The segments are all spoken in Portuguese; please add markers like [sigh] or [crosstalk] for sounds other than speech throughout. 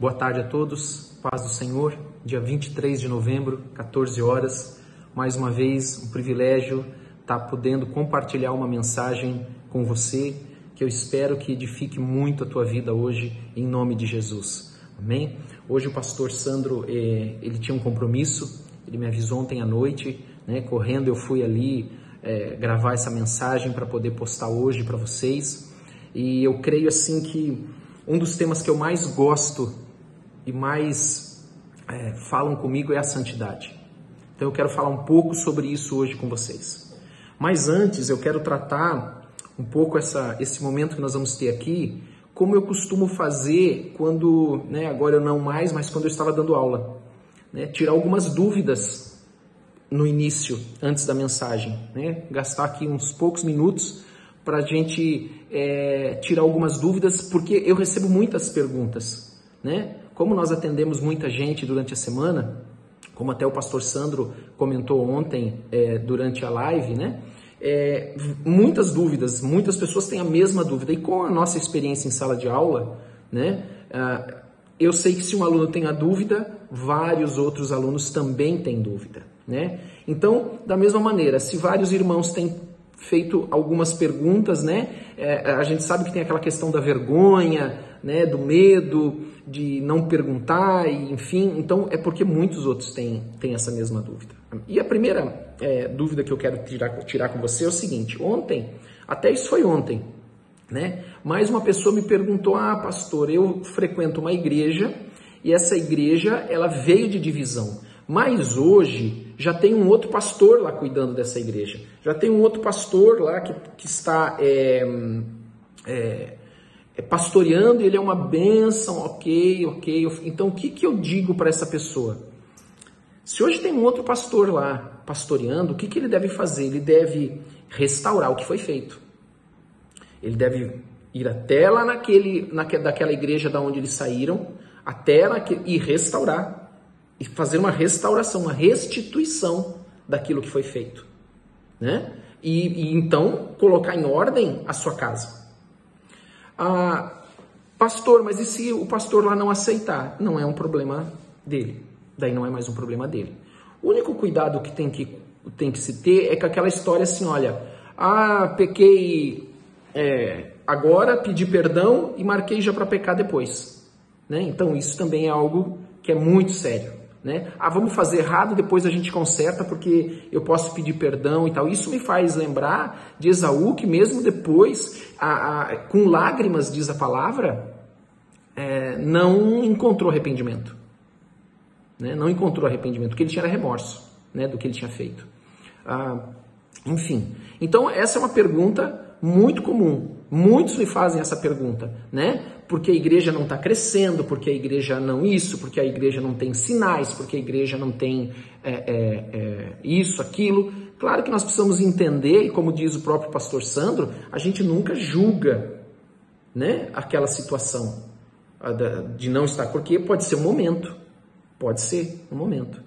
Boa tarde a todos, paz do Senhor. Dia 23 de novembro, 14 horas. Mais uma vez, um privilégio estar podendo compartilhar uma mensagem com você que eu espero que edifique muito a tua vida hoje, em nome de Jesus. Amém? Hoje o pastor Sandro, eh, ele tinha um compromisso, ele me avisou ontem à noite, né, correndo eu fui ali eh, gravar essa mensagem para poder postar hoje para vocês. E eu creio assim que um dos temas que eu mais gosto e mais é, falam comigo é a santidade. Então eu quero falar um pouco sobre isso hoje com vocês. Mas antes eu quero tratar um pouco essa, esse momento que nós vamos ter aqui, como eu costumo fazer quando, né, agora eu não mais, mas quando eu estava dando aula. Né, tirar algumas dúvidas no início, antes da mensagem. Né, gastar aqui uns poucos minutos para a gente é, tirar algumas dúvidas, porque eu recebo muitas perguntas. Né? Como nós atendemos muita gente durante a semana, como até o pastor Sandro comentou ontem é, durante a live, né? É, muitas dúvidas, muitas pessoas têm a mesma dúvida. E com a nossa experiência em sala de aula, né? Uh, eu sei que se um aluno tem a dúvida, vários outros alunos também têm dúvida, né? Então, da mesma maneira, se vários irmãos têm feito algumas perguntas, né? É, a gente sabe que tem aquela questão da vergonha, né? Do medo, de não perguntar, e, enfim. Então, é porque muitos outros têm, têm essa mesma dúvida. E a primeira é, dúvida que eu quero tirar, tirar com você é o seguinte: ontem, até isso foi ontem, né? Mais uma pessoa me perguntou: ah, pastor, eu frequento uma igreja e essa igreja ela veio de divisão. Mas hoje já tem um outro pastor lá cuidando dessa igreja. Já tem um outro pastor lá que, que está é, é, é pastoreando ele é uma bênção, ok, ok. Então o que, que eu digo para essa pessoa? Se hoje tem um outro pastor lá pastoreando, o que, que ele deve fazer? Ele deve restaurar o que foi feito. Ele deve ir até lá naquele, naquela, daquela igreja da onde eles saíram, até naquele, e restaurar. E fazer uma restauração, uma restituição daquilo que foi feito. Né? E, e então colocar em ordem a sua casa. Ah, pastor, mas e se o pastor lá não aceitar? Não é um problema dele. Daí não é mais um problema dele. O único cuidado que tem que, tem que se ter é com aquela história assim: olha, ah, pequei é, agora, pedi perdão e marquei já para pecar depois. Né? Então isso também é algo que é muito sério. Né? Ah, vamos fazer errado, depois a gente conserta porque eu posso pedir perdão e tal. Isso me faz lembrar de Esaú, que mesmo depois, a, a, com lágrimas, diz a palavra, é, não encontrou arrependimento. Né? Não encontrou arrependimento, porque ele tinha remorso né, do que ele tinha feito. Ah, enfim, então essa é uma pergunta muito comum. Muitos me fazem essa pergunta, né? Porque a igreja não está crescendo, porque a igreja não isso, porque a igreja não tem sinais, porque a igreja não tem é, é, é, isso, aquilo. Claro que nós precisamos entender, e como diz o próprio pastor Sandro, a gente nunca julga né, aquela situação de não estar, porque pode ser um momento, pode ser um momento.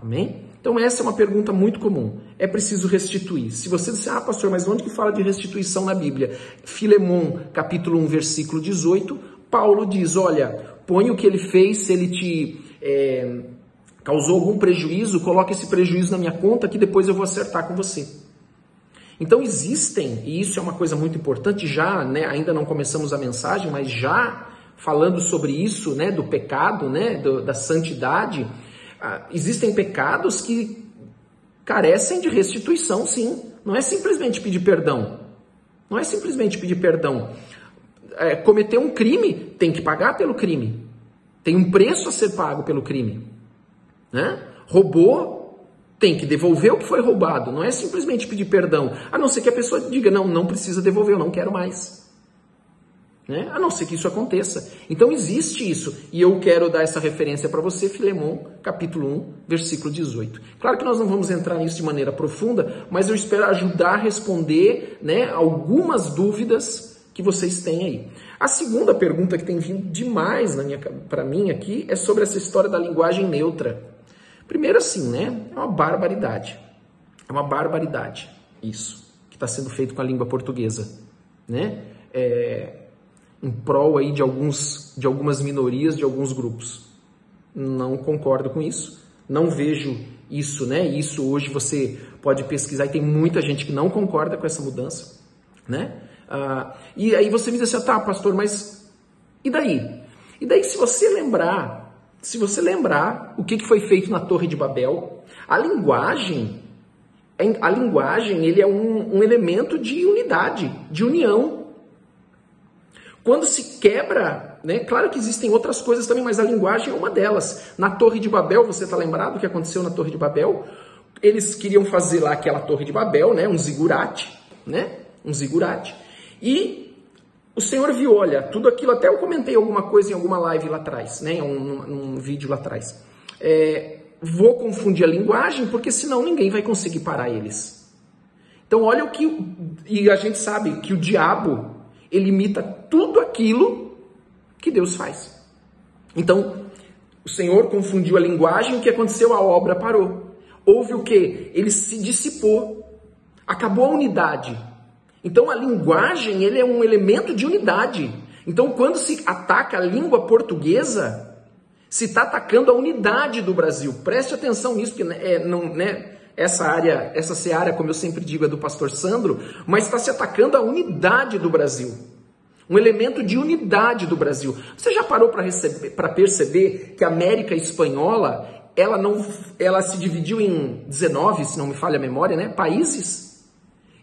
Amém? Então essa é uma pergunta muito comum. É preciso restituir. Se você disser, ah, pastor, mas onde que fala de restituição na Bíblia? Filemon, capítulo 1, versículo 18, Paulo diz, olha, põe o que ele fez, se ele te é, causou algum prejuízo, coloque esse prejuízo na minha conta que depois eu vou acertar com você. Então existem, e isso é uma coisa muito importante, já, né, ainda não começamos a mensagem, mas já falando sobre isso, né, do pecado, né, do, da santidade, ah, existem pecados que carecem de restituição, sim. Não é simplesmente pedir perdão. Não é simplesmente pedir perdão. É, cometer um crime, tem que pagar pelo crime. Tem um preço a ser pago pelo crime. Né? Roubou, tem que devolver o que foi roubado. Não é simplesmente pedir perdão. A não ser que a pessoa diga, não, não precisa devolver, eu não quero mais. Né? A não ser que isso aconteça. Então existe isso. E eu quero dar essa referência para você, Filemon, capítulo 1, versículo 18. Claro que nós não vamos entrar nisso de maneira profunda, mas eu espero ajudar a responder né, algumas dúvidas que vocês têm aí. A segunda pergunta que tem vindo demais para mim aqui é sobre essa história da linguagem neutra. Primeiro assim, né? É uma barbaridade. É uma barbaridade isso que está sendo feito com a língua portuguesa, né? É, em prol aí de, alguns, de algumas minorias, de alguns grupos. Não concordo com isso. Não vejo isso, né? Isso hoje você pode pesquisar e tem muita gente que não concorda com essa mudança, né? Ah, e aí você me diz assim, tá, pastor, mas e daí? E daí se você lembrar, se você lembrar o que foi feito na Torre de Babel, a linguagem, a linguagem ele é um, um elemento de unidade, de união. Quando se quebra, né? Claro que existem outras coisas também, mas a linguagem é uma delas. Na Torre de Babel, você está lembrado o que aconteceu na Torre de Babel? Eles queriam fazer lá aquela Torre de Babel, né? Um zigurate, né? Um zigurate. E o Senhor viu, olha, tudo aquilo, até eu comentei alguma coisa em alguma live lá atrás, né? Um, um vídeo lá atrás. É, vou confundir a linguagem, porque senão ninguém vai conseguir parar eles. Então, olha o que. E a gente sabe que o diabo ele imita tudo aquilo que Deus faz. Então, o Senhor confundiu a linguagem, o que aconteceu? A obra parou. Houve o que? Ele se dissipou. Acabou a unidade. Então, a linguagem ele é um elemento de unidade. Então, quando se ataca a língua portuguesa, se está atacando a unidade do Brasil. Preste atenção nisso, porque é, não, né, essa área, essa seara, como eu sempre digo, é do pastor Sandro, mas está se atacando a unidade do Brasil. Um elemento de unidade do Brasil. Você já parou para perceber que a América Espanhola, ela não ela se dividiu em 19, se não me falha a memória, né, países?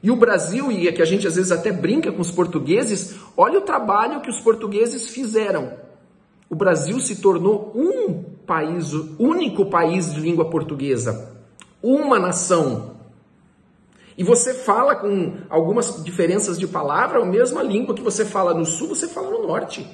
E o Brasil, e é que a gente às vezes até brinca com os portugueses, olha o trabalho que os portugueses fizeram. O Brasil se tornou um país, único país de língua portuguesa uma nação. E você fala com algumas diferenças de palavra, a mesma língua que você fala no sul, você fala no norte.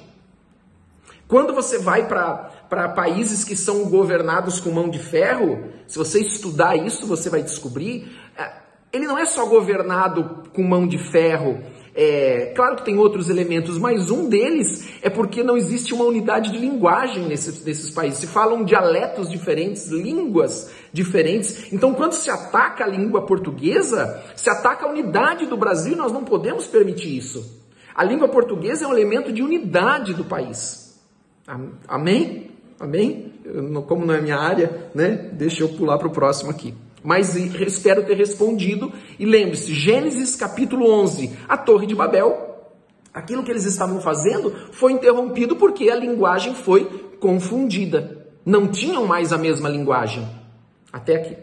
Quando você vai para países que são governados com mão de ferro, se você estudar isso, você vai descobrir, é, ele não é só governado com mão de ferro, é, claro que tem outros elementos, mas um deles é porque não existe uma unidade de linguagem nesses, nesses países. Se falam dialetos diferentes, línguas diferentes. Então, quando se ataca a língua portuguesa, se ataca a unidade do Brasil e nós não podemos permitir isso. A língua portuguesa é um elemento de unidade do país. Amém? Amém? Como não é minha área, né? Deixa eu pular para o próximo aqui. Mas espero ter respondido. E lembre-se, Gênesis capítulo 11, a Torre de Babel. Aquilo que eles estavam fazendo foi interrompido porque a linguagem foi confundida. Não tinham mais a mesma linguagem. Até aqui.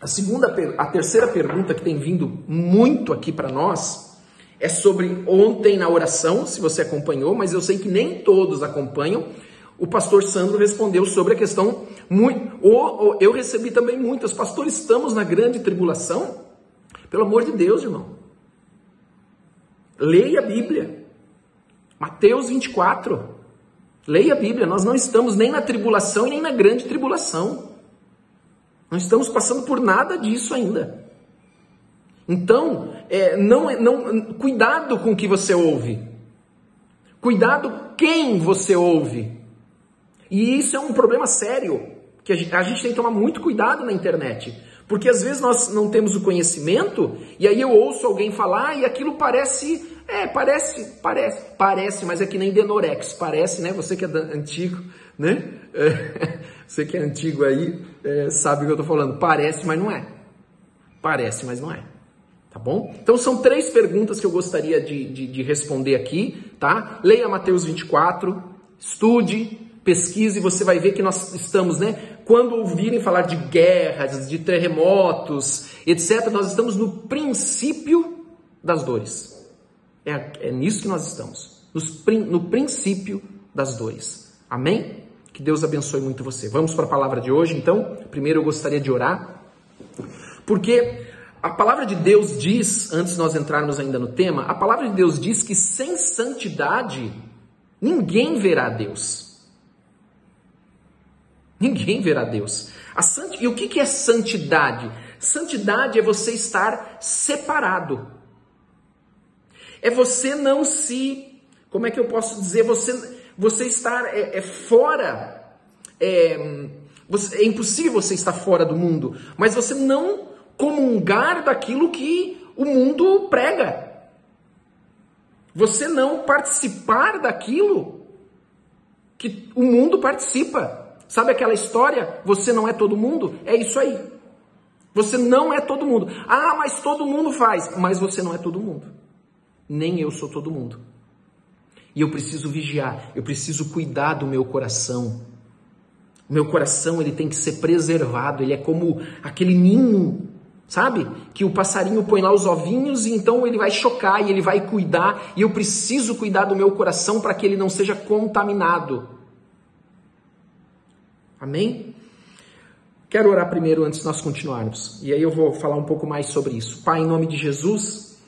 A segunda, a terceira pergunta que tem vindo muito aqui para nós é sobre ontem na oração, se você acompanhou, mas eu sei que nem todos acompanham o pastor Sandro respondeu sobre a questão muito. Ou, eu recebi também muitas. Pastor, estamos na grande tribulação? Pelo amor de Deus, irmão. Leia a Bíblia. Mateus 24. Leia a Bíblia. Nós não estamos nem na tribulação e nem na grande tribulação. Não estamos passando por nada disso ainda. Então, é, não, não, cuidado com o que você ouve. Cuidado quem você ouve. E isso é um problema sério, que a gente tem que tomar muito cuidado na internet. Porque às vezes nós não temos o conhecimento, e aí eu ouço alguém falar e aquilo parece. É, parece, parece, parece, mas é que nem Denorex, parece, né? Você que é antigo, né? É, [laughs] você que é antigo aí, é, sabe o que eu estou falando. Parece, mas não é. Parece, mas não é. Tá bom? Então são três perguntas que eu gostaria de, de, de responder aqui, tá? Leia Mateus 24, estude, pesquise, você vai ver que nós estamos, né? Quando ouvirem falar de guerras, de terremotos, etc., nós estamos no princípio das dores. É, é nisso que nós estamos. Nos, no princípio das dores. Amém? Que Deus abençoe muito você. Vamos para a palavra de hoje, então. Primeiro eu gostaria de orar, porque a palavra de Deus diz, antes de nós entrarmos ainda no tema, a palavra de Deus diz que sem santidade ninguém verá Deus. Ninguém verá Deus. Sant... E o que é santidade? Santidade é você estar separado. É você não se. Como é que eu posso dizer? Você, você estar é, é fora. É, você, é impossível você estar fora do mundo, mas você não comungar daquilo que o mundo prega. você não participar daquilo que o mundo participa. Sabe aquela história? Você não é todo mundo? É isso aí. Você não é todo mundo. Ah, mas todo mundo faz. Mas você não é todo mundo. Nem eu sou todo mundo. E eu preciso vigiar, eu preciso cuidar do meu coração. O meu coração ele tem que ser preservado, ele é como aquele ninho, sabe? Que o passarinho põe lá os ovinhos e então ele vai chocar e ele vai cuidar, e eu preciso cuidar do meu coração para que ele não seja contaminado. Amém? Quero orar primeiro antes de nós continuarmos. E aí eu vou falar um pouco mais sobre isso. Pai, em nome de Jesus,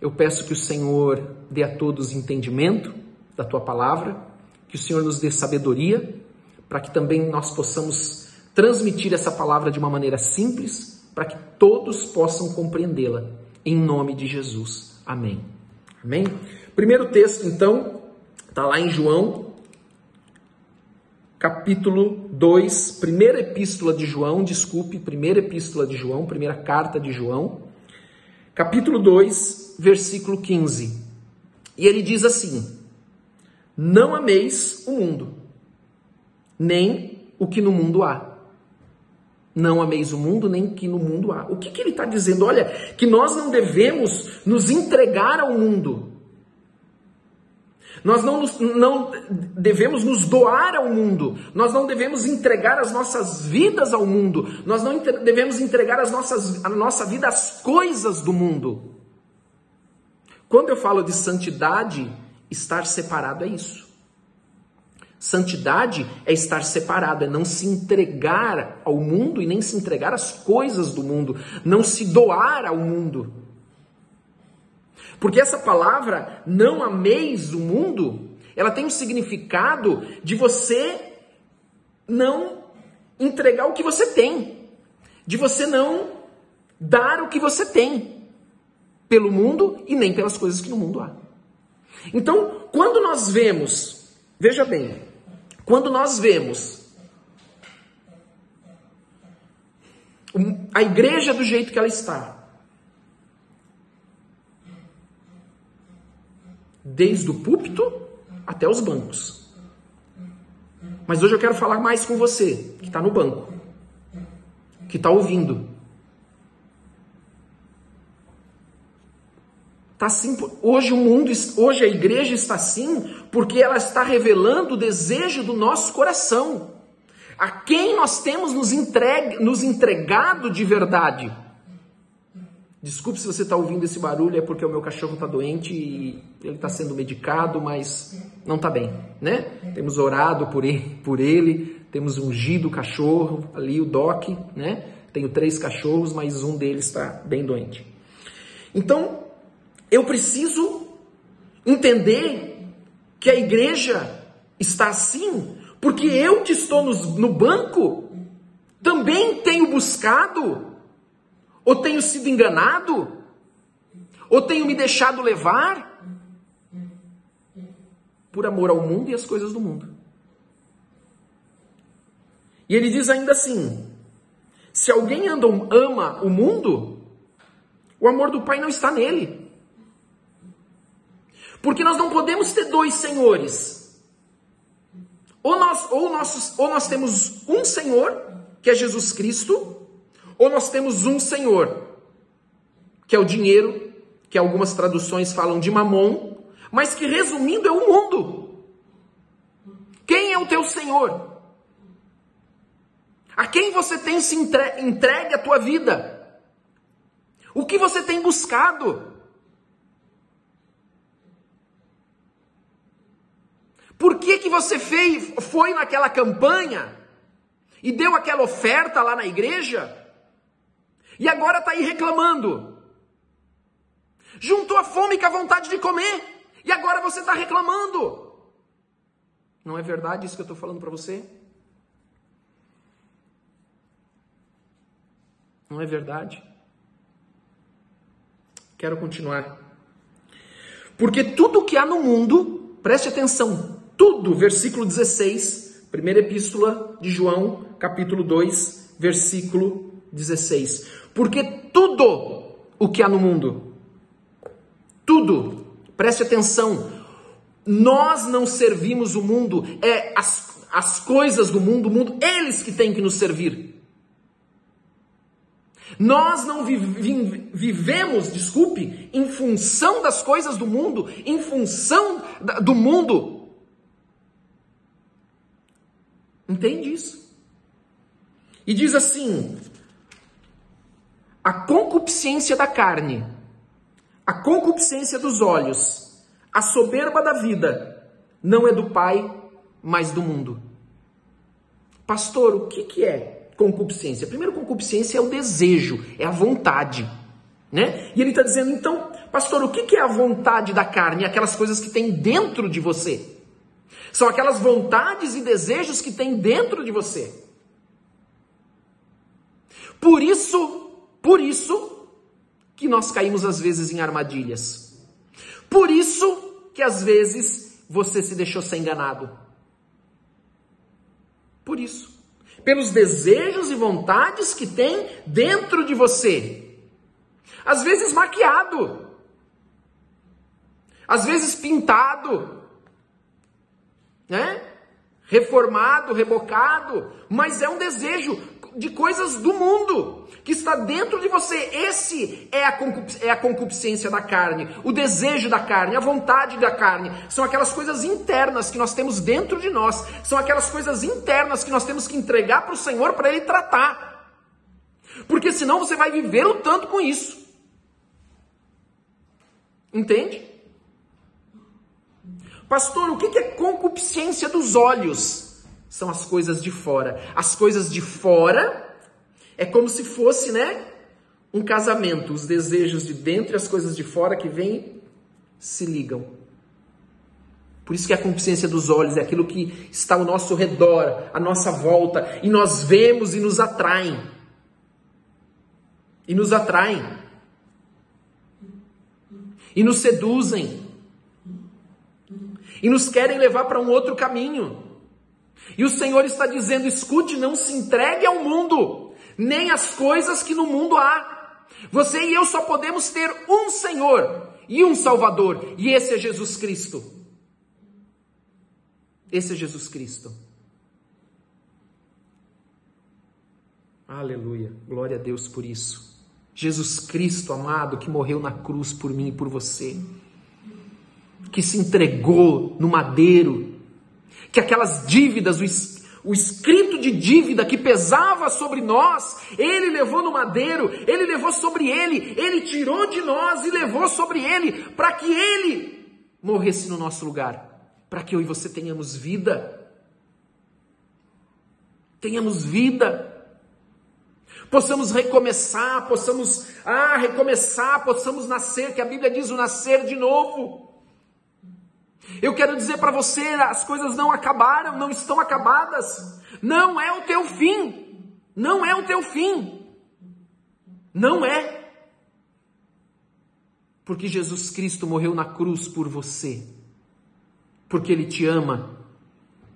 eu peço que o Senhor dê a todos entendimento da tua palavra, que o Senhor nos dê sabedoria, para que também nós possamos transmitir essa palavra de uma maneira simples, para que todos possam compreendê-la. Em nome de Jesus. Amém. Amém? Primeiro texto, então, está lá em João, capítulo 2, primeira epístola de João, desculpe, primeira epístola de João, primeira carta de João, capítulo 2, versículo 15. E ele diz assim: Não ameis o mundo, nem o que no mundo há. Não ameis o mundo, nem o que no mundo há. O que, que ele está dizendo? Olha, que nós não devemos nos entregar ao mundo. Nós não, nos, não devemos nos doar ao mundo, nós não devemos entregar as nossas vidas ao mundo, nós não devemos entregar as nossas, a nossa vida às coisas do mundo. Quando eu falo de santidade, estar separado é isso. Santidade é estar separado, é não se entregar ao mundo e nem se entregar às coisas do mundo, não se doar ao mundo. Porque essa palavra, não ameis o mundo, ela tem um significado de você não entregar o que você tem, de você não dar o que você tem pelo mundo e nem pelas coisas que no mundo há. Então, quando nós vemos, veja bem, quando nós vemos a igreja do jeito que ela está, desde o púlpito até os bancos. Mas hoje eu quero falar mais com você, que está no banco, que está ouvindo. Tá assim, hoje o mundo, hoje a igreja está assim, porque ela está revelando o desejo do nosso coração. A quem nós temos nos, entregue, nos entregado de verdade. Desculpe se você está ouvindo esse barulho, é porque o meu cachorro está doente e ele está sendo medicado, mas não está bem, né? Temos orado por ele, por ele, temos ungido o cachorro, ali o Doc, né? Tenho três cachorros, mas um deles está bem doente. Então, eu preciso entender que a igreja está assim, porque eu que estou no, no banco também tenho buscado ou tenho sido enganado? Ou tenho me deixado levar? Por amor ao mundo e às coisas do mundo. E ele diz ainda assim: se alguém anda, ama o mundo, o amor do Pai não está nele. Porque nós não podemos ter dois senhores. Ou nós, ou, nós, ou nós temos um Senhor, que é Jesus Cristo, ou nós temos um Senhor, que é o dinheiro, que algumas traduções falam de mamon, mas que resumindo é o mundo. Quem é o teu Senhor? A quem você tem se entregue a tua vida? O que você tem buscado? Por que, que você fez, foi naquela campanha e deu aquela oferta lá na igreja e agora está aí reclamando. Juntou a fome com a vontade de comer. E agora você está reclamando. Não é verdade isso que eu estou falando para você? Não é verdade? Quero continuar. Porque tudo que há no mundo, preste atenção, tudo, versículo 16, primeira epístola de João, capítulo 2, versículo 16. Porque tudo o que há no mundo, tudo, Preste atenção. Nós não servimos o mundo, é as, as coisas do mundo, o mundo, eles que têm que nos servir. Nós não vivemos, desculpe, em função das coisas do mundo, em função do mundo. Entende isso? E diz assim: a concupiscência da carne, a concupiscência dos olhos, a soberba da vida, não é do Pai, mas do mundo. Pastor, o que, que é concupiscência? Primeiro, concupiscência é o desejo, é a vontade. Né? E ele está dizendo, então, pastor, o que é a vontade da carne? Aquelas coisas que tem dentro de você. São aquelas vontades e desejos que tem dentro de você. Por isso, por isso que nós caímos às vezes em armadilhas. Por isso que às vezes você se deixou ser enganado. Por isso pelos desejos e vontades que tem dentro de você. Às vezes maquiado, às vezes pintado, né? Reformado, rebocado, mas é um desejo de coisas do mundo que está dentro de você. Esse é a, é a concupiscência da carne, o desejo da carne, a vontade da carne. São aquelas coisas internas que nós temos dentro de nós. São aquelas coisas internas que nós temos que entregar para o Senhor para Ele tratar. Porque senão você vai viver o tanto com isso. Entende? Pastor, o que é concupiscência dos olhos? São as coisas de fora. As coisas de fora é como se fosse, né, um casamento. Os desejos de dentro e as coisas de fora que vêm se ligam. Por isso que a consciência dos olhos é aquilo que está ao nosso redor, à nossa volta, e nós vemos e nos atraem. E nos atraem. E nos seduzem. E nos querem levar para um outro caminho. E o Senhor está dizendo: escute, não se entregue ao mundo, nem às coisas que no mundo há. Você e eu só podemos ter um Senhor e um Salvador, e esse é Jesus Cristo. Esse é Jesus Cristo. Aleluia, glória a Deus por isso. Jesus Cristo amado que morreu na cruz por mim e por você, que se entregou no madeiro que aquelas dívidas, o, o escrito de dívida que pesava sobre nós, ele levou no madeiro, ele levou sobre ele, ele tirou de nós e levou sobre ele, para que ele morresse no nosso lugar, para que eu e você tenhamos vida. Tenhamos vida possamos recomeçar, possamos ah, recomeçar, possamos nascer, que a Bíblia diz o nascer de novo. Eu quero dizer para você, as coisas não acabaram, não estão acabadas. Não é o teu fim. Não é o teu fim. Não é. Porque Jesus Cristo morreu na cruz por você. Porque Ele te ama.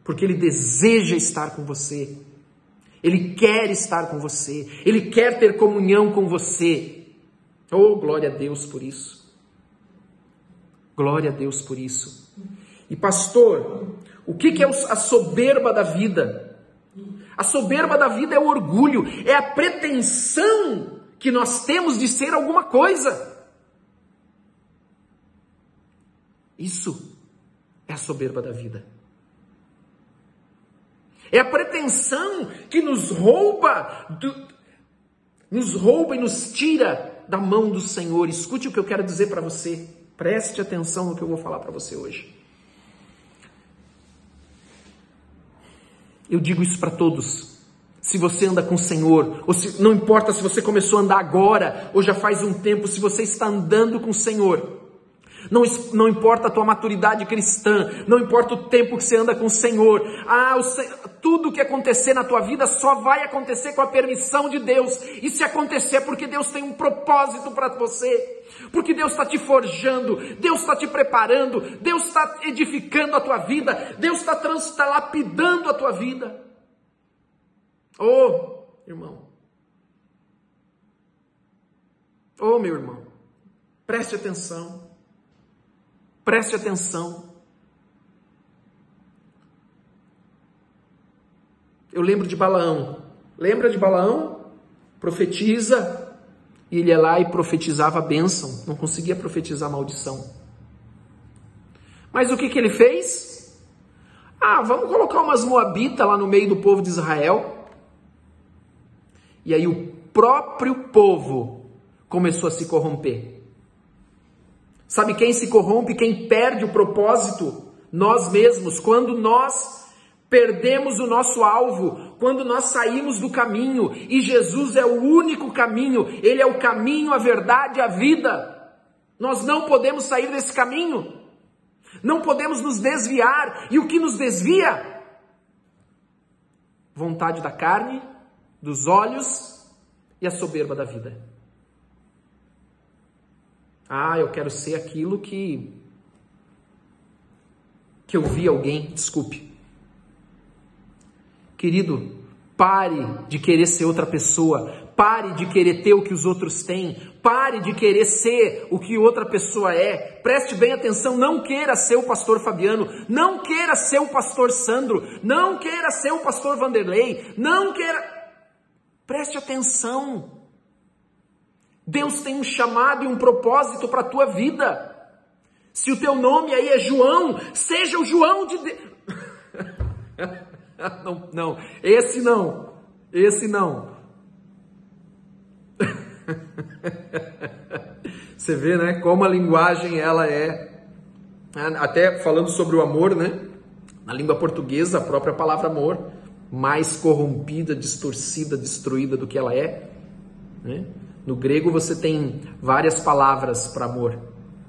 Porque Ele deseja estar com você. Ele quer estar com você. Ele quer ter comunhão com você. Oh, glória a Deus por isso. Glória a Deus por isso. E pastor, o que é a soberba da vida? A soberba da vida é o orgulho, é a pretensão que nós temos de ser alguma coisa. Isso é a soberba da vida. É a pretensão que nos rouba, do, nos rouba e nos tira da mão do Senhor. Escute o que eu quero dizer para você. Preste atenção no que eu vou falar para você hoje. Eu digo isso para todos. Se você anda com o Senhor, ou se, não importa se você começou a andar agora ou já faz um tempo, se você está andando com o Senhor, não, não importa a tua maturidade cristã, não importa o tempo que você anda com o Senhor, ah, o, tudo que acontecer na tua vida só vai acontecer com a permissão de Deus, e se acontecer é porque Deus tem um propósito para você, porque Deus está te forjando, Deus está te preparando, Deus está edificando a tua vida, Deus está tá lapidando a tua vida. Oh, irmão, oh, meu irmão, preste atenção. Preste atenção. Eu lembro de Balaão. Lembra de Balaão? Profetiza. E ele ia lá e profetizava a bênção. Não conseguia profetizar a maldição. Mas o que, que ele fez? Ah, vamos colocar umas moabitas lá no meio do povo de Israel. E aí o próprio povo começou a se corromper. Sabe quem se corrompe, quem perde o propósito? Nós mesmos, quando nós perdemos o nosso alvo, quando nós saímos do caminho, e Jesus é o único caminho, Ele é o caminho, a verdade, a vida. Nós não podemos sair desse caminho, não podemos nos desviar, e o que nos desvia? Vontade da carne, dos olhos e a soberba da vida. Ah, eu quero ser aquilo que que eu vi alguém, desculpe. Querido, pare de querer ser outra pessoa, pare de querer ter o que os outros têm, pare de querer ser o que outra pessoa é. Preste bem atenção, não queira ser o pastor Fabiano, não queira ser o pastor Sandro, não queira ser o pastor Vanderlei, não queira Preste atenção. Deus tem um chamado e um propósito para a tua vida. Se o teu nome aí é João, seja o João de Deus. [laughs] não, não, esse não, esse não. [laughs] Você vê, né, como a linguagem ela é, até falando sobre o amor, né? Na língua portuguesa, a própria palavra amor mais corrompida, distorcida, destruída do que ela é. Né? No grego você tem várias palavras para amor,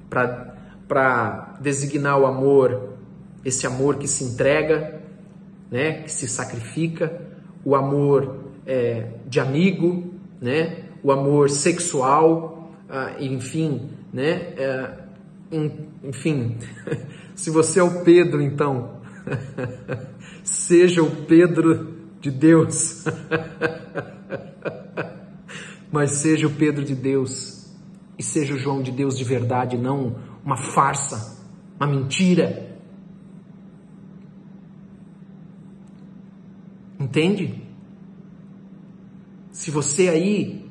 para designar o amor, esse amor que se entrega, né? que se sacrifica, o amor é, de amigo, né? o amor sexual, ah, enfim, né? É, enfim, [laughs] se você é o Pedro, então. [laughs] Seja o Pedro de Deus. [laughs] Mas seja o Pedro de Deus e seja o João de Deus de verdade, não uma farsa, uma mentira. Entende? Se você aí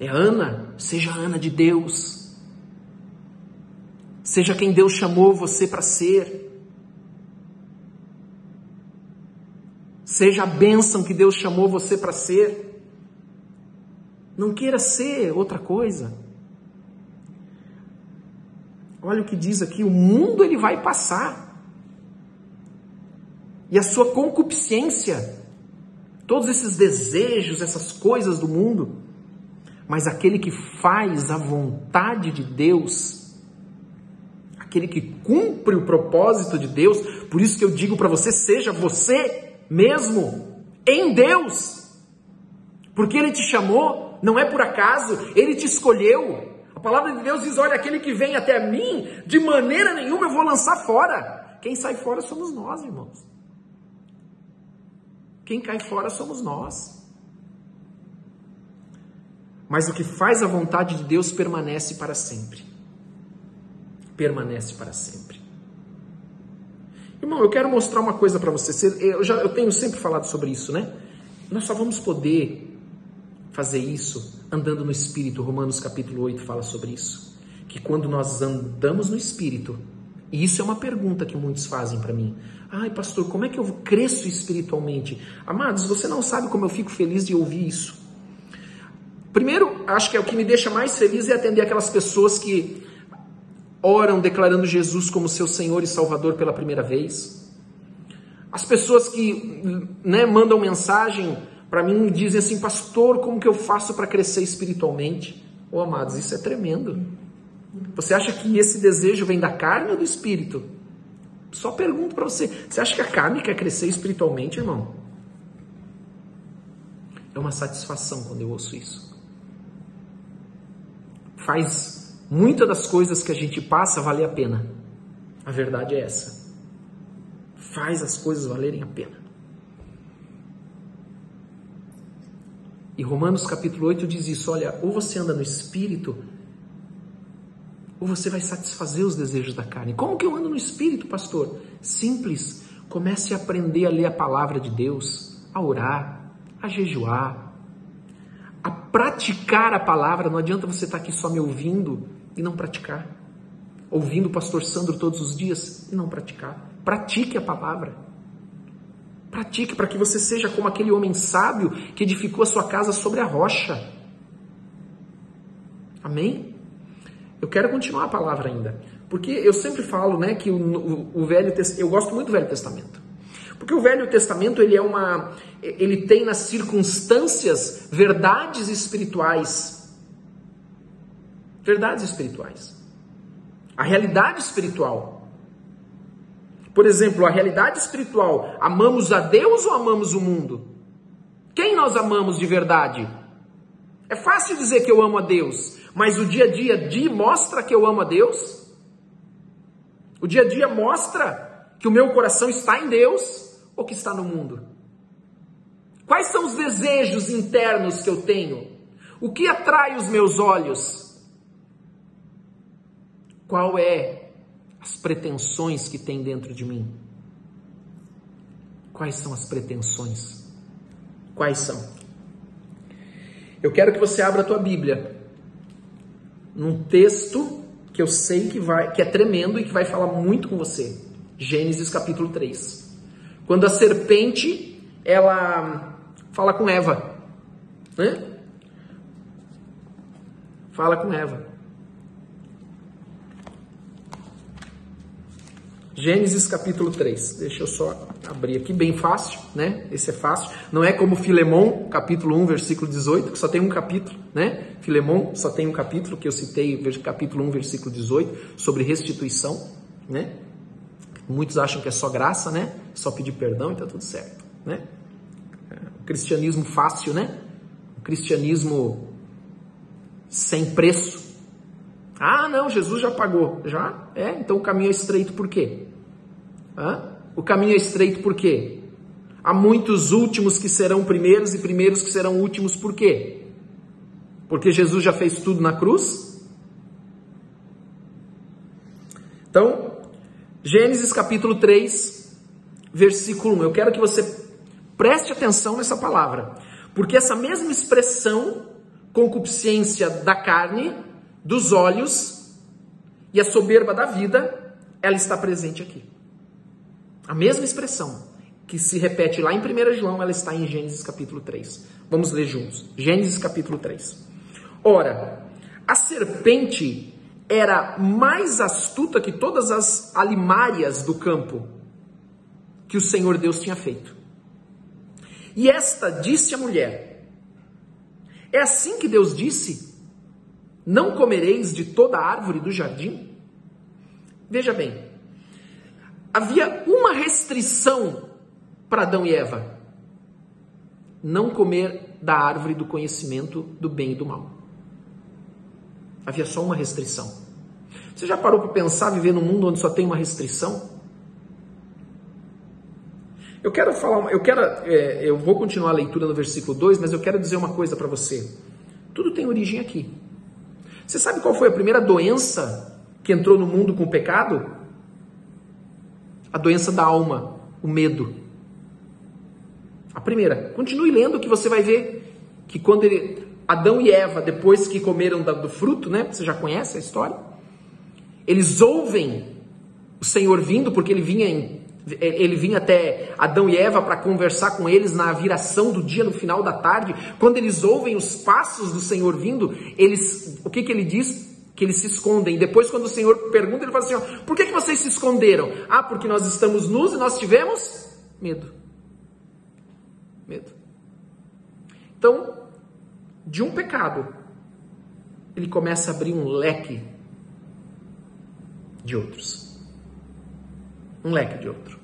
é Ana, seja Ana de Deus. Seja quem Deus chamou você para ser. Seja a bênção que Deus chamou você para ser. Não queira ser outra coisa. Olha o que diz aqui: o mundo ele vai passar. E a sua concupiscência, todos esses desejos, essas coisas do mundo, mas aquele que faz a vontade de Deus, aquele que cumpre o propósito de Deus, por isso que eu digo para você: seja você mesmo em Deus. Porque Ele te chamou, não é por acaso, Ele te escolheu. A palavra de Deus diz: olha, aquele que vem até mim, de maneira nenhuma eu vou lançar fora. Quem sai fora somos nós, irmãos. Quem cai fora somos nós. Mas o que faz a vontade de Deus permanece para sempre. Permanece para sempre. Irmão, eu quero mostrar uma coisa para você. Eu, já, eu tenho sempre falado sobre isso, né? Nós só vamos poder fazer isso andando no Espírito. Romanos capítulo 8 fala sobre isso. Que quando nós andamos no Espírito, e isso é uma pergunta que muitos fazem para mim. Ai, pastor, como é que eu cresço espiritualmente? Amados, você não sabe como eu fico feliz de ouvir isso. Primeiro, acho que é o que me deixa mais feliz é atender aquelas pessoas que oram declarando Jesus como seu Senhor e Salvador pela primeira vez. As pessoas que né, mandam mensagem para mim dizem assim, pastor, como que eu faço para crescer espiritualmente? Oh, amados, isso é tremendo. Você acha que esse desejo vem da carne ou do espírito? Só pergunto para você: você acha que a carne quer crescer espiritualmente, irmão? É uma satisfação quando eu ouço isso. Faz muitas das coisas que a gente passa valer a pena. A verdade é essa. Faz as coisas valerem a pena. E Romanos capítulo 8 diz isso: olha, ou você anda no espírito, ou você vai satisfazer os desejos da carne? Como que eu ando no espírito, pastor? Simples. Comece a aprender a ler a palavra de Deus, a orar, a jejuar, a praticar a palavra. Não adianta você estar aqui só me ouvindo e não praticar. Ouvindo o pastor Sandro todos os dias e não praticar. Pratique a palavra. Pratique para que você seja como aquele homem sábio que edificou a sua casa sobre a rocha. Amém? Eu quero continuar a palavra ainda, porque eu sempre falo, né, que o, o, o Velho eu gosto muito do Velho Testamento, porque o Velho Testamento ele é uma, ele tem nas circunstâncias verdades espirituais, verdades espirituais, a realidade espiritual. Por exemplo, a realidade espiritual, amamos a Deus ou amamos o mundo? Quem nós amamos de verdade? É fácil dizer que eu amo a Deus, mas o dia a dia de mostra que eu amo a Deus? O dia a dia mostra que o meu coração está em Deus ou que está no mundo? Quais são os desejos internos que eu tenho? O que atrai os meus olhos? Qual é as pretensões que tem dentro de mim? Quais são as pretensões? Quais são? Eu quero que você abra a tua Bíblia num texto que eu sei que vai, que é tremendo e que vai falar muito com você. Gênesis capítulo 3. Quando a serpente, ela fala com Eva, né? Fala com Eva. Gênesis capítulo 3. Deixa eu só abrir aqui, bem fácil, né? Esse é fácil. Não é como Filemon, capítulo 1, versículo 18, que só tem um capítulo, né? Filemon só tem um capítulo, que eu citei, capítulo 1, versículo 18, sobre restituição, né? Muitos acham que é só graça, né? Só pedir perdão e tá tudo certo, né? O cristianismo fácil, né? O cristianismo sem preço. Ah, não, Jesus já pagou. Já? É, então o caminho é estreito por quê? O caminho é estreito por quê? Há muitos últimos que serão primeiros e primeiros que serão últimos por quê? Porque Jesus já fez tudo na cruz? Então, Gênesis capítulo 3, versículo 1. Eu quero que você preste atenção nessa palavra, porque essa mesma expressão, concupiscência da carne, dos olhos e a soberba da vida, ela está presente aqui. A mesma expressão que se repete lá em 1 João, ela está em Gênesis capítulo 3. Vamos ler juntos. Gênesis capítulo 3. Ora, a serpente era mais astuta que todas as alimárias do campo que o Senhor Deus tinha feito. E esta disse à mulher: É assim que Deus disse: Não comereis de toda árvore do jardim? Veja bem, havia uma restrição para Adão e Eva: não comer da árvore do conhecimento do bem e do mal. Havia só uma restrição. Você já parou para pensar viver num mundo onde só tem uma restrição? Eu quero falar, eu quero, é, eu vou continuar a leitura no versículo 2, mas eu quero dizer uma coisa para você. Tudo tem origem aqui. Você sabe qual foi a primeira doença que entrou no mundo com o pecado? A doença da alma, o medo. A primeira, continue lendo que você vai ver que quando ele, Adão e Eva, depois que comeram do fruto, né? Você já conhece a história? Eles ouvem o Senhor vindo, porque ele vinha em, ele vinha até Adão e Eva para conversar com eles na viração do dia, no final da tarde. Quando eles ouvem os passos do Senhor vindo, eles, o que que ele diz? Que eles se escondem. Depois, quando o Senhor pergunta, ele fala assim: ó, por que, que vocês se esconderam? Ah, porque nós estamos nus e nós tivemos medo. Medo. Então, de um pecado, ele começa a abrir um leque de outros. Um leque de outros.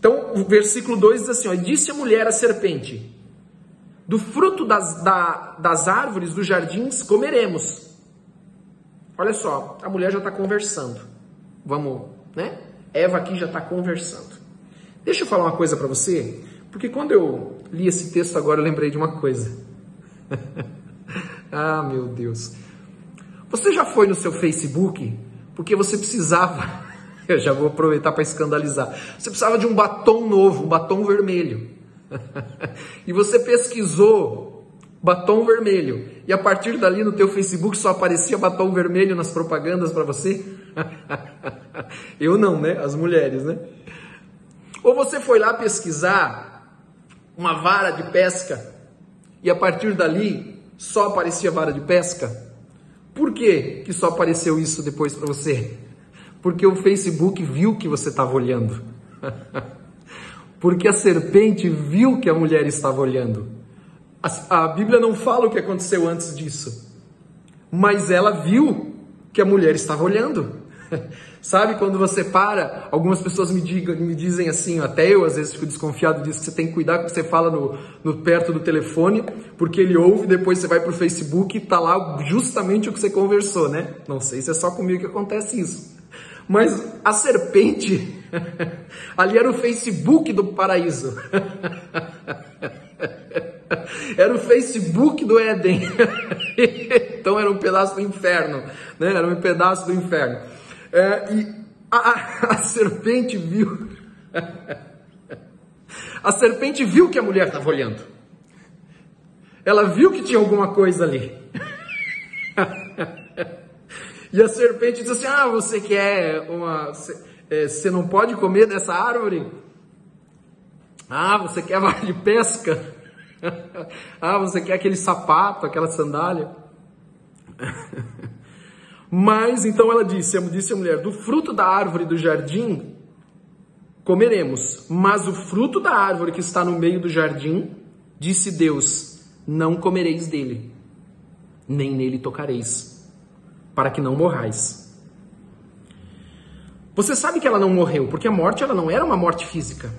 Então, o versículo 2 diz assim: ó, Disse a mulher à serpente: Do fruto das, da, das árvores dos jardins comeremos Olha só, a mulher já está conversando. Vamos, né? Eva aqui já está conversando. Deixa eu falar uma coisa para você, porque quando eu li esse texto agora eu lembrei de uma coisa. [laughs] ah, meu Deus. Você já foi no seu Facebook porque você precisava, [laughs] eu já vou aproveitar para escandalizar, você precisava de um batom novo, um batom vermelho. [laughs] e você pesquisou batom vermelho e a partir dali no teu Facebook só aparecia batom vermelho nas propagandas para você? [laughs] eu não, né? As mulheres, né? Ou você foi lá pesquisar uma vara de pesca e a partir dali só aparecia vara de pesca? Por que, que só apareceu isso depois para você? Porque o Facebook viu que você estava olhando. [laughs] Porque a serpente viu que a mulher estava olhando. A, a, Bíblia não fala o que aconteceu antes disso, mas ela viu que a mulher estava olhando. [laughs] Sabe quando você para, algumas pessoas me, me dizem assim, até eu às vezes fico desconfiado disso, que você tem que cuidar com o que você fala no, no perto do telefone, porque ele ouve, depois você vai para o Facebook e tá lá justamente o que você conversou, né? Não sei se é só comigo que acontece isso. Mas a serpente, [laughs] ali era o Facebook do paraíso. [laughs] Era o Facebook do Éden. [laughs] então era um pedaço do inferno, né? Era um pedaço do inferno. É, e a, a, [laughs] serpente viu. [laughs] a serpente viu que a mulher estava olhando. Ela viu que tinha alguma coisa ali. e a serpente disse assim: Ah, você quer uma. É, você não pode comer dessa árvore? Ah, você quer vara de pesca? Ah, você quer aquele sapato, aquela sandália? Mas então ela disse, disse a mulher: do fruto da árvore do jardim comeremos, mas o fruto da árvore que está no meio do jardim, disse Deus: não comereis dele, nem nele tocareis, para que não morrais. Você sabe que ela não morreu, porque a morte ela não era uma morte física.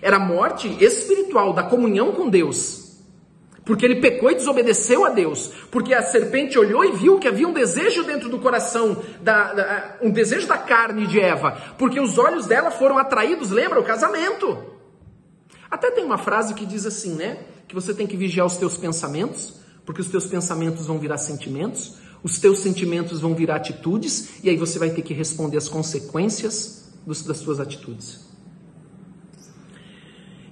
Era a morte espiritual da comunhão com Deus. Porque ele pecou e desobedeceu a Deus. Porque a serpente olhou e viu que havia um desejo dentro do coração, da, da, um desejo da carne de Eva. Porque os olhos dela foram atraídos, lembra? O casamento. Até tem uma frase que diz assim, né? Que você tem que vigiar os teus pensamentos, porque os teus pensamentos vão virar sentimentos, os teus sentimentos vão virar atitudes, e aí você vai ter que responder as consequências dos, das suas atitudes.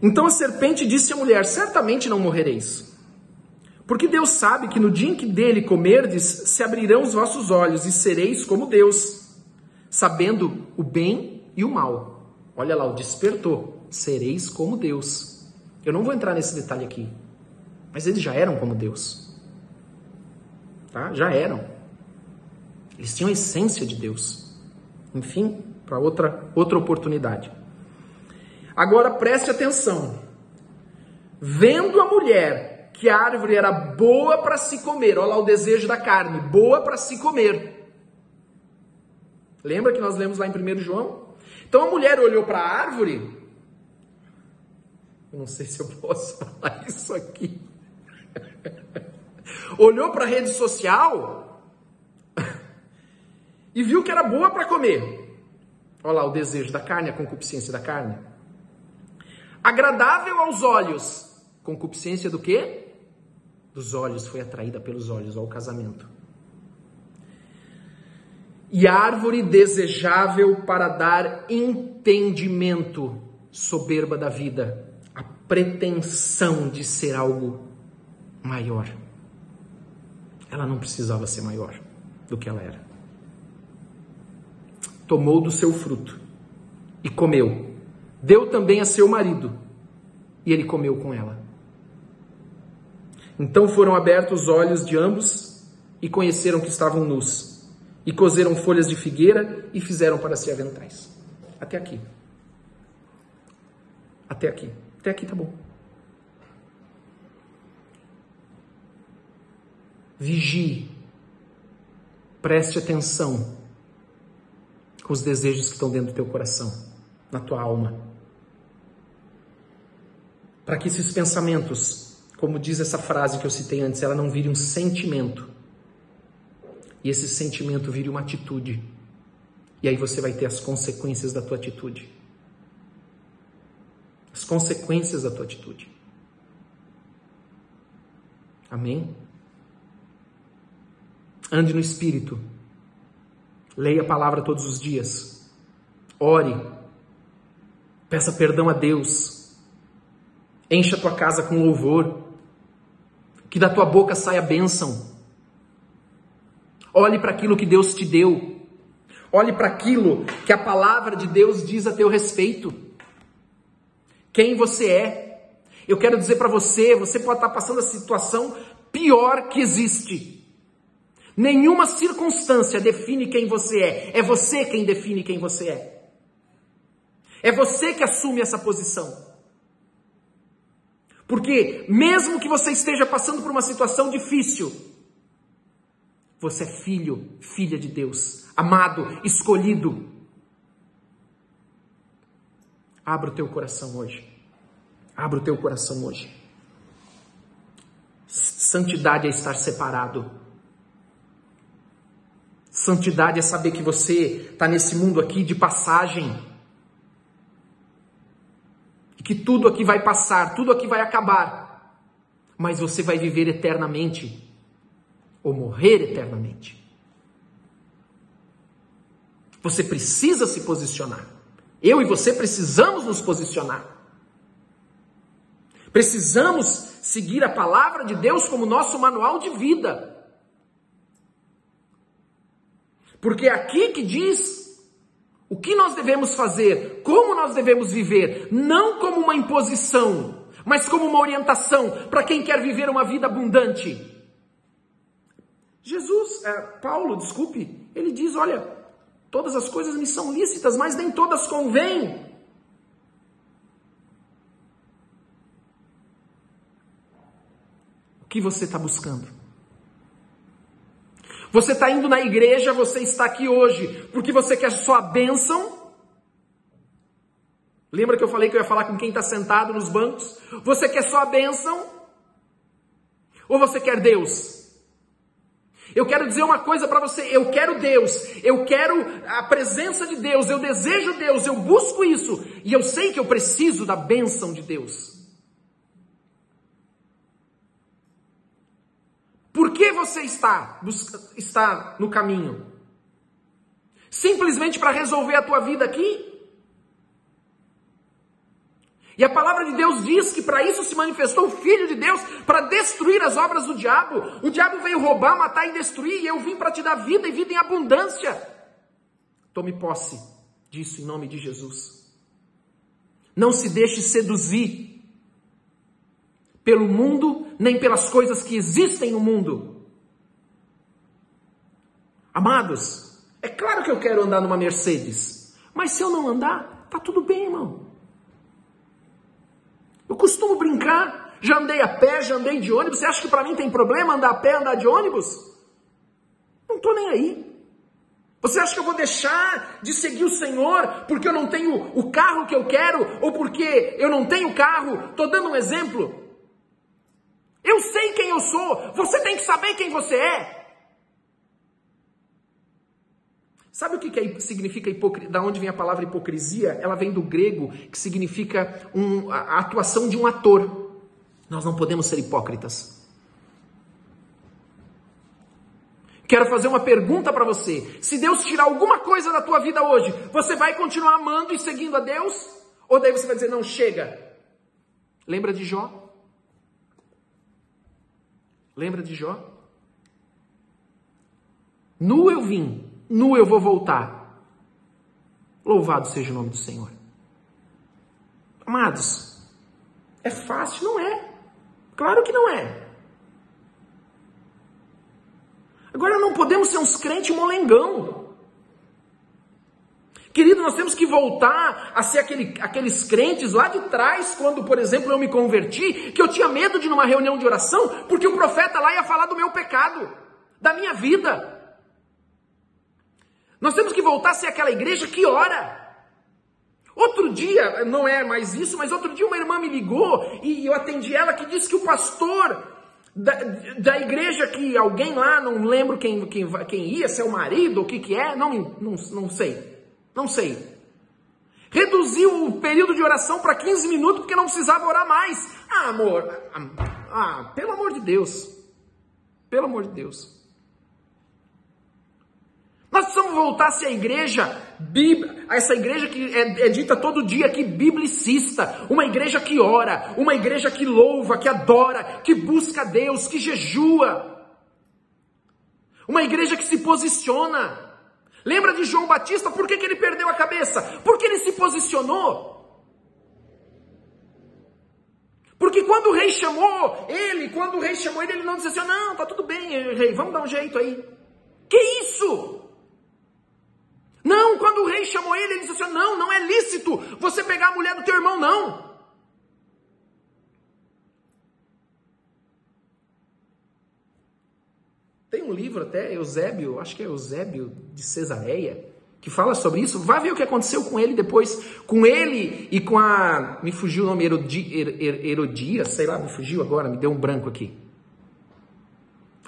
Então a serpente disse à mulher: Certamente não morrereis. Porque Deus sabe que no dia em que dele comerdes, se abrirão os vossos olhos e sereis como Deus, sabendo o bem e o mal. Olha lá, o despertou. Sereis como Deus. Eu não vou entrar nesse detalhe aqui, mas eles já eram como Deus. Tá? Já eram. Eles tinham a essência de Deus. Enfim, para outra, outra oportunidade. Agora preste atenção. Vendo a mulher que a árvore era boa para se comer. Olha lá o desejo da carne, boa para se comer. Lembra que nós lemos lá em 1 João? Então a mulher olhou para a árvore. Eu não sei se eu posso [laughs] falar isso aqui. olhou para a rede social [laughs] e viu que era boa para comer. Olha lá o desejo da carne, a concupiscência da carne. Agradável aos olhos. Concupiscência do quê? dos olhos, foi atraída pelos olhos ao casamento. E árvore desejável para dar entendimento, soberba da vida, a pretensão de ser algo maior. Ela não precisava ser maior do que ela era. Tomou do seu fruto e comeu. Deu também a seu marido e ele comeu com ela. Então foram abertos os olhos de ambos e conheceram que estavam nus. E cozeram folhas de figueira e fizeram para si aventais. Até aqui. Até aqui. Até aqui tá bom. Vigie. Preste atenção com os desejos que estão dentro do teu coração, na tua alma. Para que esses pensamentos como diz essa frase que eu citei antes, ela não vire um sentimento. E esse sentimento vire uma atitude. E aí você vai ter as consequências da tua atitude. As consequências da tua atitude. Amém? Ande no Espírito. Leia a palavra todos os dias. Ore. Peça perdão a Deus. Encha a tua casa com louvor. Que da tua boca saia bênção. Olhe para aquilo que Deus te deu. Olhe para aquilo que a palavra de Deus diz a teu respeito. Quem você é. Eu quero dizer para você, você pode estar passando a situação pior que existe. Nenhuma circunstância define quem você é. É você quem define quem você é. É você que assume essa posição. Porque, mesmo que você esteja passando por uma situação difícil, você é filho, filha de Deus, amado, escolhido. Abra o teu coração hoje. Abra o teu coração hoje. Santidade é estar separado. Santidade é saber que você está nesse mundo aqui de passagem. Que tudo aqui vai passar, tudo aqui vai acabar. Mas você vai viver eternamente. Ou morrer eternamente. Você precisa se posicionar. Eu e você precisamos nos posicionar. Precisamos seguir a palavra de Deus como nosso manual de vida. Porque é aqui que diz o que nós devemos fazer, como nós devemos viver, não como uma imposição, mas como uma orientação para quem quer viver uma vida abundante. Jesus, é, Paulo, desculpe, ele diz: olha, todas as coisas me são lícitas, mas nem todas convêm. O que você está buscando? Você está indo na igreja, você está aqui hoje porque você quer só a bênção. Lembra que eu falei que eu ia falar com quem está sentado nos bancos? Você quer só a bênção? Ou você quer Deus? Eu quero dizer uma coisa para você, eu quero Deus, eu quero a presença de Deus, eu desejo Deus, eu busco isso, e eu sei que eu preciso da bênção de Deus. Por que você está, está no caminho? Simplesmente para resolver a tua vida aqui? E a palavra de Deus diz que para isso se manifestou o Filho de Deus, para destruir as obras do diabo. O diabo veio roubar, matar e destruir, e eu vim para te dar vida e vida em abundância. Tome posse disso em nome de Jesus. Não se deixe seduzir pelo mundo, nem pelas coisas que existem no mundo. Amados, é claro que eu quero andar numa Mercedes, mas se eu não andar, tá tudo bem, irmão. Eu costumo brincar, já andei a pé, já andei de ônibus. Você acha que para mim tem problema andar a pé, andar de ônibus? Não tô nem aí. Você acha que eu vou deixar de seguir o Senhor porque eu não tenho o carro que eu quero ou porque eu não tenho carro? Tô dando um exemplo. Eu sei quem eu sou, você tem que saber quem você é. Sabe o que, que é, significa hipocrisia? Da onde vem a palavra hipocrisia? Ela vem do grego, que significa um, a atuação de um ator. Nós não podemos ser hipócritas. Quero fazer uma pergunta para você. Se Deus tirar alguma coisa da tua vida hoje, você vai continuar amando e seguindo a Deus? Ou daí você vai dizer, não, chega. Lembra de Jó? Lembra de Jó? Nu eu vim, nu eu vou voltar. Louvado seja o nome do Senhor. Amados, é fácil? Não é. Claro que não é. Agora não podemos ser uns crentes molengão. Querido, nós temos que voltar a ser aquele, aqueles crentes lá de trás, quando, por exemplo, eu me converti, que eu tinha medo de numa reunião de oração, porque o profeta lá ia falar do meu pecado, da minha vida. Nós temos que voltar a ser aquela igreja que ora. Outro dia, não é mais isso, mas outro dia uma irmã me ligou e eu atendi ela que disse que o pastor da, da igreja que alguém lá, não lembro quem, quem, quem ia, se o marido o que, que é, não, não, não sei. Não sei. Reduziu o período de oração para 15 minutos porque não precisava orar mais. Ah, amor. Ah, pelo amor de Deus. Pelo amor de Deus. Nós precisamos voltar a ser a igreja, essa igreja que é, é dita todo dia aqui, biblicista, uma igreja que ora, uma igreja que louva, que adora, que busca Deus, que jejua, uma igreja que se posiciona. Lembra de João Batista? Por que, que ele perdeu a cabeça? Porque ele se posicionou. Porque quando o rei chamou ele, quando o rei chamou ele, ele não disse assim: não, tá tudo bem, rei, vamos dar um jeito aí. Que isso? Quando o rei chamou ele, ele disse assim: não, não é lícito você pegar a mulher do teu irmão, não. Tem um livro até, Eusébio, acho que é Eusébio de Cesareia, que fala sobre isso, vai ver o que aconteceu com ele depois, com ele e com a, me fugiu o nome, Herodia, sei lá, me fugiu agora, me deu um branco aqui.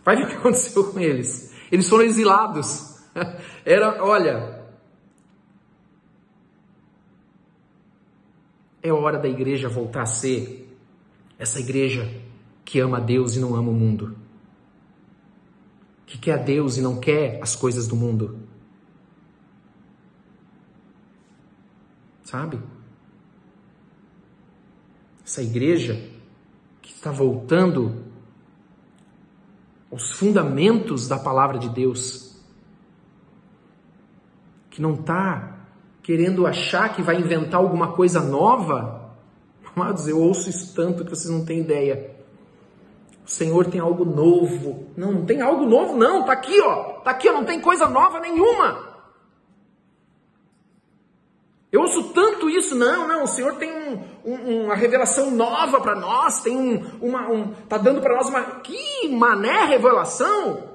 Vai ver o que aconteceu com eles. Eles foram exilados. [laughs] Era, olha, é hora da igreja voltar a ser essa igreja que ama a Deus e não ama o mundo. Que quer a Deus e não quer as coisas do mundo. Sabe? Essa igreja que está voltando aos fundamentos da palavra de Deus, que não está querendo achar que vai inventar alguma coisa nova. Amados, eu ouço isso tanto que vocês não têm ideia. O Senhor tem algo novo. Não, não tem algo novo, não. Tá aqui, ó. Tá aqui, ó. Não tem coisa nova nenhuma. Eu ouço tanto isso, não, não, o Senhor tem um, um, uma revelação nova para nós, tem um, uma, um, tá dando para nós uma, que mané revelação?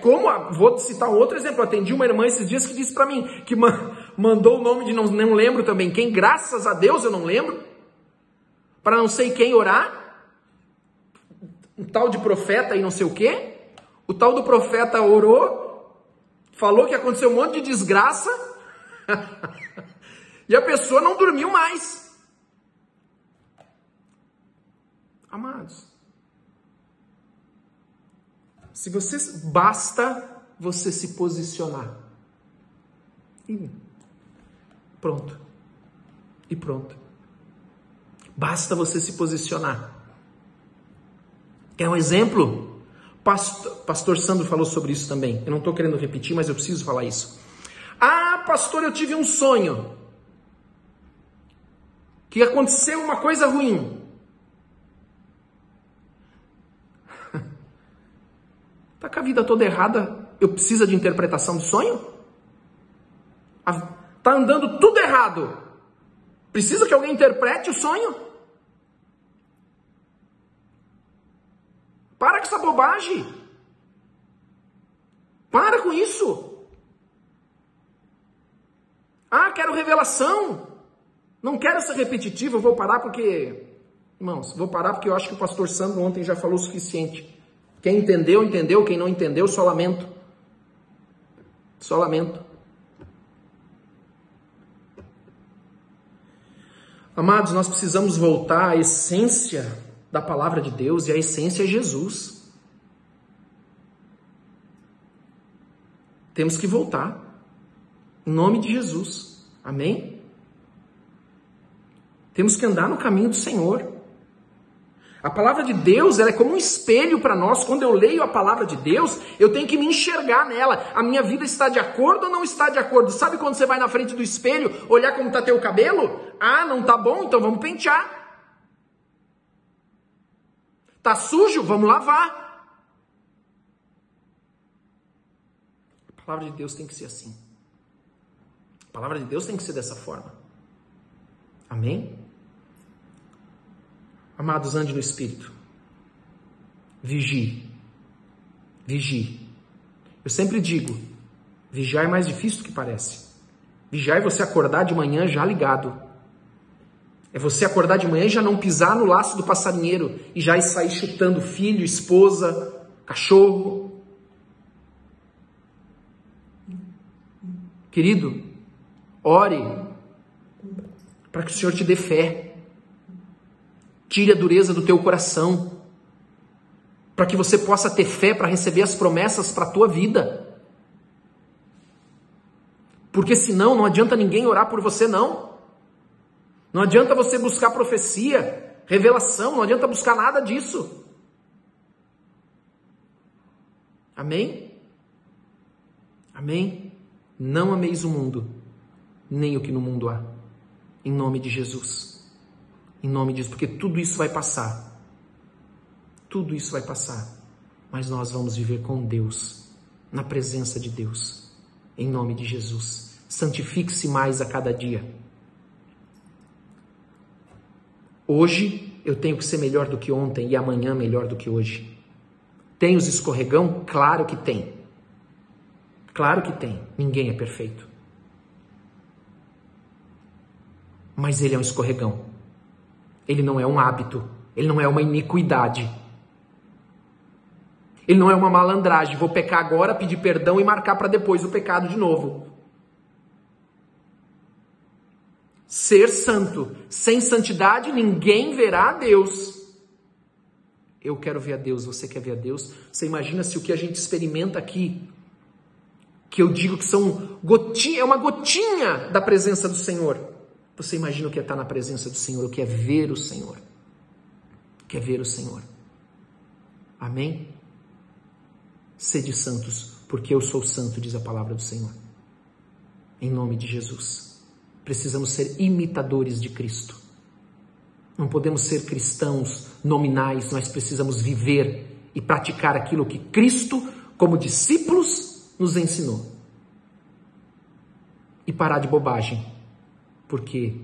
Como, vou citar um outro exemplo, eu atendi uma irmã esses dias que disse para mim, que mandou o nome de, não, não lembro também quem, graças a Deus eu não lembro, para não sei quem orar, um tal de profeta e não sei o quê, o tal do profeta orou, falou que aconteceu um monte de desgraça [laughs] e a pessoa não dormiu mais. Amados, se você basta você se posicionar e pronto. E pronto. Basta você se posicionar. Quer um exemplo? Pastor, pastor Sandro falou sobre isso também. Eu não estou querendo repetir, mas eu preciso falar isso. Ah, pastor, eu tive um sonho. Que aconteceu uma coisa ruim. Tá com a vida toda errada, eu preciso de interpretação do sonho? Tá andando tudo errado. Precisa que alguém interprete o sonho? Para com essa bobagem. Para com isso. Ah, quero revelação. Não quero ser repetitivo, eu vou parar porque. Irmãos, vou parar porque eu acho que o pastor Sandro ontem já falou o suficiente. Quem entendeu, entendeu. Quem não entendeu, só lamento. Só lamento. Amados, nós precisamos voltar à essência da palavra de Deus e a essência é Jesus. Temos que voltar. Em nome de Jesus. Amém? Temos que andar no caminho do Senhor. A palavra de Deus ela é como um espelho para nós. Quando eu leio a palavra de Deus, eu tenho que me enxergar nela. A minha vida está de acordo ou não está de acordo? Sabe quando você vai na frente do espelho, olhar como está teu cabelo? Ah, não está bom, então vamos pentear. Tá sujo? Vamos lavar. A palavra de Deus tem que ser assim. A palavra de Deus tem que ser dessa forma. Amém? Amados, ande no Espírito. Vigie. Vigie. Eu sempre digo: vigiar é mais difícil do que parece. Vigiar é você acordar de manhã já ligado. É você acordar de manhã e já não pisar no laço do passarinheiro e já sair chutando filho, esposa, cachorro. Querido, ore para que o Senhor te dê fé. Tire a dureza do teu coração para que você possa ter fé para receber as promessas para a tua vida. Porque senão não adianta ninguém orar por você, não. Não adianta você buscar profecia, revelação, não adianta buscar nada disso. Amém? Amém? Não ameis o mundo, nem o que no mundo há. Em nome de Jesus. Em nome Jesus, porque tudo isso vai passar. Tudo isso vai passar. Mas nós vamos viver com Deus, na presença de Deus. Em nome de Jesus. Santifique-se mais a cada dia. Hoje eu tenho que ser melhor do que ontem e amanhã melhor do que hoje. Tem os escorregão? Claro que tem. Claro que tem. Ninguém é perfeito. Mas ele é um escorregão. Ele não é um hábito. Ele não é uma iniquidade. Ele não é uma malandragem. Vou pecar agora, pedir perdão e marcar para depois o pecado de novo. Ser santo. Sem santidade, ninguém verá a Deus. Eu quero ver a Deus, você quer ver a Deus? Você imagina se o que a gente experimenta aqui, que eu digo que são gotinha, é uma gotinha da presença do Senhor. Você imagina o que é estar na presença do Senhor, o que é ver o Senhor. O que é ver o Senhor. Amém? Sede santos, porque eu sou santo, diz a palavra do Senhor. Em nome de Jesus. Precisamos ser imitadores de Cristo. Não podemos ser cristãos nominais, nós precisamos viver e praticar aquilo que Cristo, como discípulos, nos ensinou. E parar de bobagem, porque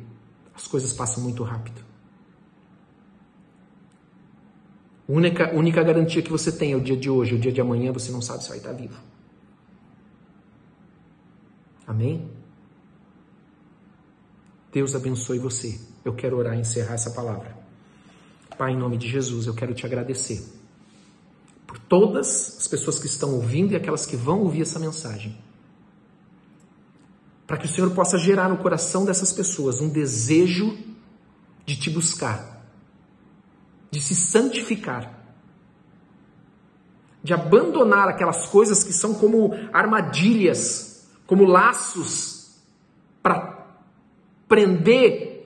as coisas passam muito rápido. A única, única garantia que você tem é o dia de hoje, o dia de amanhã você não sabe se vai estar vivo. Amém? Deus abençoe você. Eu quero orar e encerrar essa palavra. Pai, em nome de Jesus, eu quero te agradecer por todas as pessoas que estão ouvindo e aquelas que vão ouvir essa mensagem. Para que o Senhor possa gerar no coração dessas pessoas um desejo de te buscar, de se santificar, de abandonar aquelas coisas que são como armadilhas, como laços para prender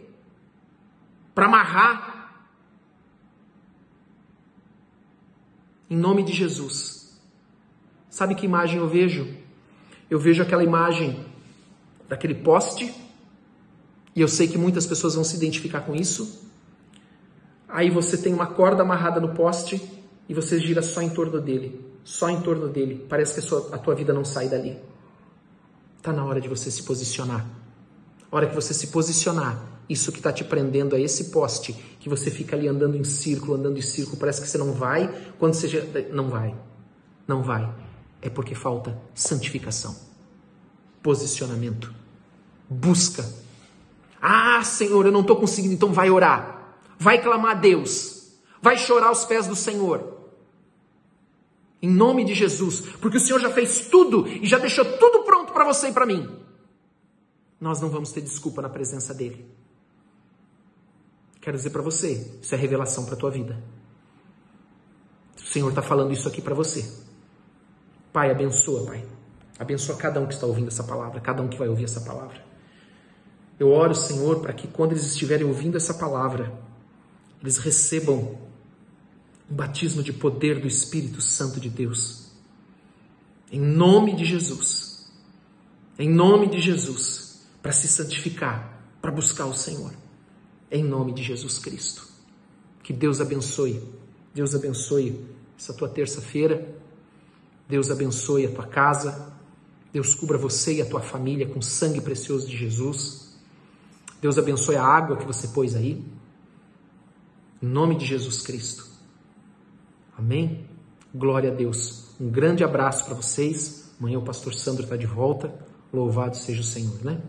para amarrar. Em nome de Jesus. Sabe que imagem eu vejo? Eu vejo aquela imagem daquele poste, e eu sei que muitas pessoas vão se identificar com isso. Aí você tem uma corda amarrada no poste e você gira só em torno dele, só em torno dele. Parece que a, sua, a tua vida não sai dali. Está na hora de você se posicionar. Hora que você se posicionar, isso que está te prendendo a esse poste, que você fica ali andando em círculo, andando em círculo, parece que você não vai, quando você já... não vai, não vai, é porque falta santificação, posicionamento, busca. Ah, Senhor, eu não estou conseguindo, então vai orar, vai clamar a Deus, vai chorar aos pés do Senhor. Em nome de Jesus, porque o Senhor já fez tudo e já deixou tudo pronto para você e para mim. Nós não vamos ter desculpa na presença dele. Quero dizer para você, isso é revelação para tua vida. O Senhor está falando isso aqui para você. Pai, abençoa, Pai. Abençoa cada um que está ouvindo essa palavra, cada um que vai ouvir essa palavra. Eu oro, Senhor, para que quando eles estiverem ouvindo essa palavra, eles recebam um batismo de poder do Espírito Santo de Deus. Em nome de Jesus. Em nome de Jesus. Para se santificar, para buscar o Senhor em nome de Jesus Cristo. Que Deus abençoe, Deus abençoe essa tua terça-feira, Deus abençoe a tua casa, Deus cubra você e a tua família com sangue precioso de Jesus. Deus abençoe a água que você pôs aí. Em nome de Jesus Cristo. Amém? Glória a Deus. Um grande abraço para vocês. Amanhã o pastor Sandro está de volta. Louvado seja o Senhor, né?